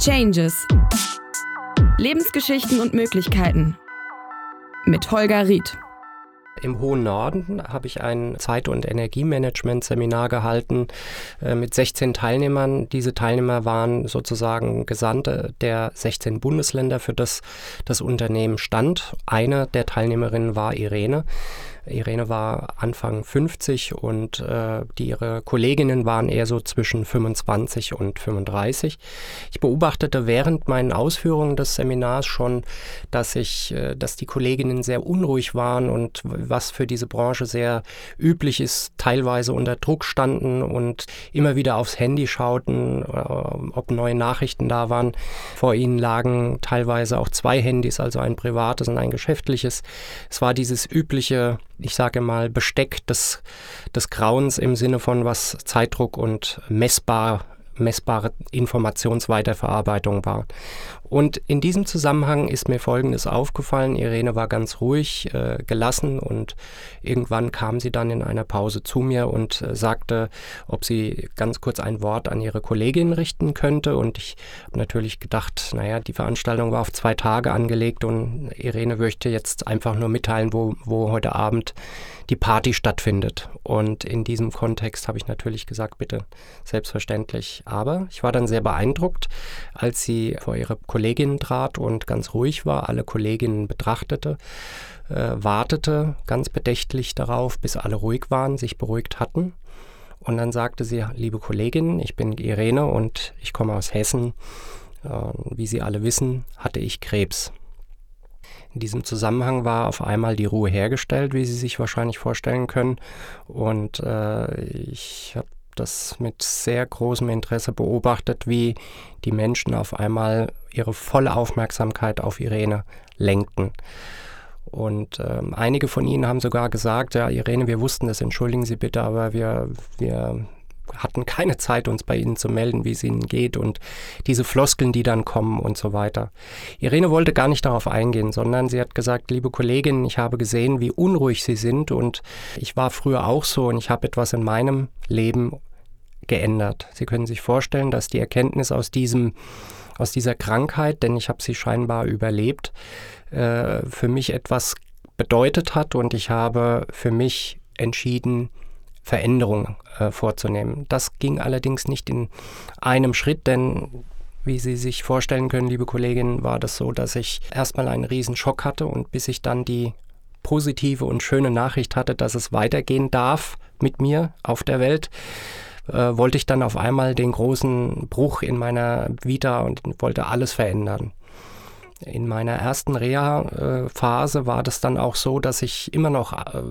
Changes. Lebensgeschichten und Möglichkeiten. Mit Holger Ried. Im hohen Norden habe ich ein Zeit- und Energiemanagement-Seminar gehalten äh, mit 16 Teilnehmern. Diese Teilnehmer waren sozusagen Gesandte der 16 Bundesländer, für das das Unternehmen stand. Eine der Teilnehmerinnen war Irene. Irene war Anfang 50 und äh, die, ihre Kolleginnen waren eher so zwischen 25 und 35. Ich beobachtete während meinen Ausführungen des Seminars schon, dass ich, äh, dass die Kolleginnen sehr unruhig waren und was für diese Branche sehr üblich ist, teilweise unter Druck standen und immer wieder aufs Handy schauten, äh, ob neue Nachrichten da waren. Vor ihnen lagen teilweise auch zwei Handys, also ein privates und ein geschäftliches. Es war dieses übliche ich sage mal, Besteck des, des Grauens im Sinne von was Zeitdruck und messbar messbare Informationsweiterverarbeitung war. Und in diesem Zusammenhang ist mir Folgendes aufgefallen. Irene war ganz ruhig, äh, gelassen und irgendwann kam sie dann in einer Pause zu mir und äh, sagte, ob sie ganz kurz ein Wort an ihre Kollegin richten könnte. Und ich habe natürlich gedacht, naja, die Veranstaltung war auf zwei Tage angelegt und Irene möchte jetzt einfach nur mitteilen, wo, wo heute Abend die Party stattfindet. Und in diesem Kontext habe ich natürlich gesagt, bitte selbstverständlich. Aber ich war dann sehr beeindruckt, als sie vor ihre Kollegin trat und ganz ruhig war, alle Kolleginnen betrachtete, äh, wartete ganz bedächtlich darauf, bis alle ruhig waren, sich beruhigt hatten. Und dann sagte sie, liebe Kollegin, ich bin Irene und ich komme aus Hessen. Äh, wie Sie alle wissen, hatte ich Krebs. In diesem Zusammenhang war auf einmal die Ruhe hergestellt, wie Sie sich wahrscheinlich vorstellen können. Und äh, ich habe das mit sehr großem Interesse beobachtet, wie die Menschen auf einmal ihre volle Aufmerksamkeit auf Irene lenkten. Und ähm, einige von ihnen haben sogar gesagt, ja, Irene, wir wussten das, entschuldigen Sie bitte, aber wir, wir hatten keine Zeit, uns bei Ihnen zu melden, wie es Ihnen geht und diese Floskeln, die dann kommen und so weiter. Irene wollte gar nicht darauf eingehen, sondern sie hat gesagt, liebe Kollegin, ich habe gesehen, wie unruhig Sie sind und ich war früher auch so und ich habe etwas in meinem Leben geändert. Sie können sich vorstellen, dass die Erkenntnis aus diesem aus dieser Krankheit, denn ich habe sie scheinbar überlebt, äh, für mich etwas bedeutet hat und ich habe für mich entschieden, Veränderungen äh, vorzunehmen. Das ging allerdings nicht in einem Schritt, denn wie Sie sich vorstellen können, liebe Kollegin, war das so, dass ich erstmal einen riesen Schock hatte und bis ich dann die positive und schöne Nachricht hatte, dass es weitergehen darf mit mir auf der Welt, äh, wollte ich dann auf einmal den großen Bruch in meiner Vita und wollte alles verändern. In meiner ersten Reha-Phase war das dann auch so, dass ich immer noch äh,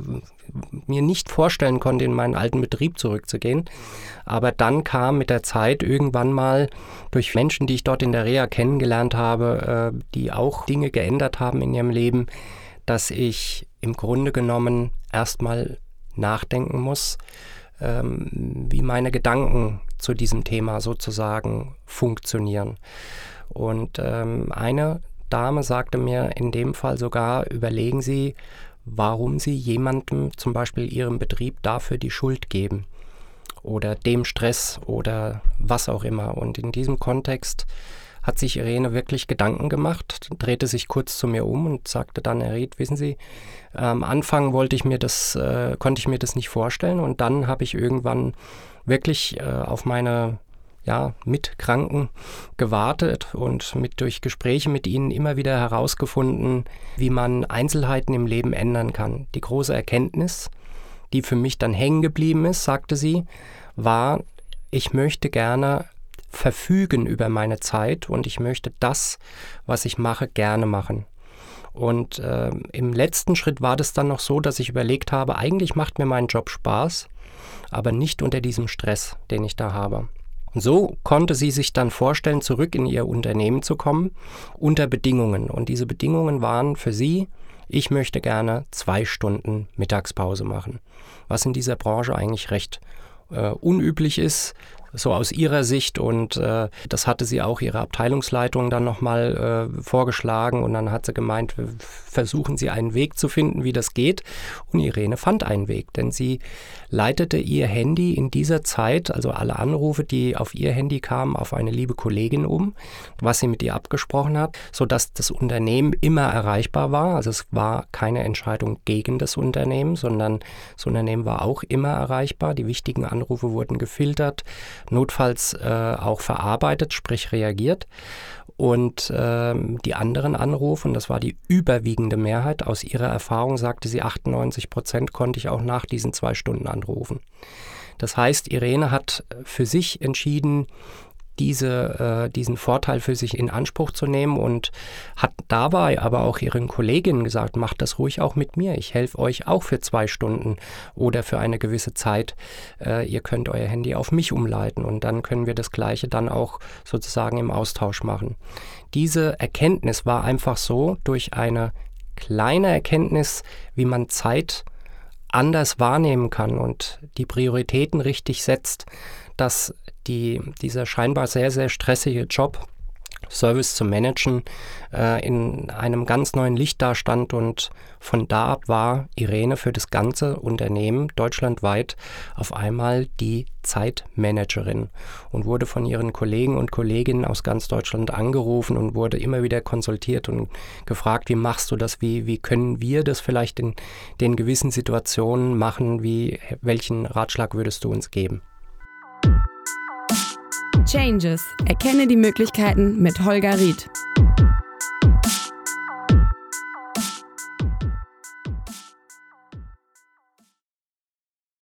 mir nicht vorstellen konnte, in meinen alten Betrieb zurückzugehen. Aber dann kam mit der Zeit irgendwann mal durch Menschen, die ich dort in der Reha kennengelernt habe, äh, die auch Dinge geändert haben in ihrem Leben, dass ich im Grunde genommen erstmal nachdenken muss, ähm, wie meine Gedanken zu diesem Thema sozusagen funktionieren. Und ähm, eine Dame sagte mir in dem Fall sogar, überlegen Sie, warum Sie jemandem, zum Beispiel Ihrem Betrieb, dafür die Schuld geben oder dem Stress oder was auch immer. Und in diesem Kontext hat sich Irene wirklich Gedanken gemacht, drehte sich kurz zu mir um und sagte dann, Herr Ried, wissen Sie, am Anfang wollte ich mir das, äh, konnte ich mir das nicht vorstellen und dann habe ich irgendwann wirklich äh, auf meine ja, Mitkranken gewartet und mit, durch Gespräche mit ihnen immer wieder herausgefunden, wie man Einzelheiten im Leben ändern kann. Die große Erkenntnis, die für mich dann hängen geblieben ist, sagte sie, war, ich möchte gerne verfügen über meine Zeit und ich möchte das, was ich mache, gerne machen. Und äh, im letzten Schritt war das dann noch so, dass ich überlegt habe, eigentlich macht mir mein Job Spaß, aber nicht unter diesem Stress, den ich da habe. Und so konnte sie sich dann vorstellen, zurück in ihr Unternehmen zu kommen, unter Bedingungen. Und diese Bedingungen waren für sie, ich möchte gerne zwei Stunden Mittagspause machen, was in dieser Branche eigentlich recht äh, unüblich ist. So aus ihrer Sicht. Und äh, das hatte sie auch ihrer Abteilungsleitung dann nochmal äh, vorgeschlagen. Und dann hat sie gemeint, versuchen Sie einen Weg zu finden, wie das geht. Und Irene fand einen Weg, denn sie leitete ihr Handy in dieser Zeit, also alle Anrufe, die auf ihr Handy kamen, auf eine liebe Kollegin um, was sie mit ihr abgesprochen hat, sodass das Unternehmen immer erreichbar war, also es war keine Entscheidung gegen das Unternehmen, sondern das Unternehmen war auch immer erreichbar, die wichtigen Anrufe wurden gefiltert, notfalls äh, auch verarbeitet, sprich reagiert. Und ähm, die anderen Anrufe, und das war die überwiegende Mehrheit, aus ihrer Erfahrung sagte sie, 98 Prozent konnte ich auch nach diesen zwei Stunden anrufen. Das heißt, Irene hat für sich entschieden, diese, äh, diesen Vorteil für sich in Anspruch zu nehmen und hat dabei aber auch ihren Kolleginnen gesagt, macht das ruhig auch mit mir. Ich helfe euch auch für zwei Stunden oder für eine gewisse Zeit. Äh, ihr könnt euer Handy auf mich umleiten und dann können wir das Gleiche dann auch sozusagen im Austausch machen. Diese Erkenntnis war einfach so durch eine kleine Erkenntnis, wie man Zeit anders wahrnehmen kann und die Prioritäten richtig setzt, dass die, dieser scheinbar sehr, sehr stressige Job, Service zu managen, äh, in einem ganz neuen Licht dastand und von da ab war Irene für das ganze Unternehmen deutschlandweit auf einmal die Zeitmanagerin und wurde von ihren Kollegen und Kolleginnen aus ganz Deutschland angerufen und wurde immer wieder konsultiert und gefragt, wie machst du das, wie, wie können wir das vielleicht in den gewissen Situationen machen, wie, welchen Ratschlag würdest du uns geben? Changes. Erkenne die Möglichkeiten mit Holger Ried.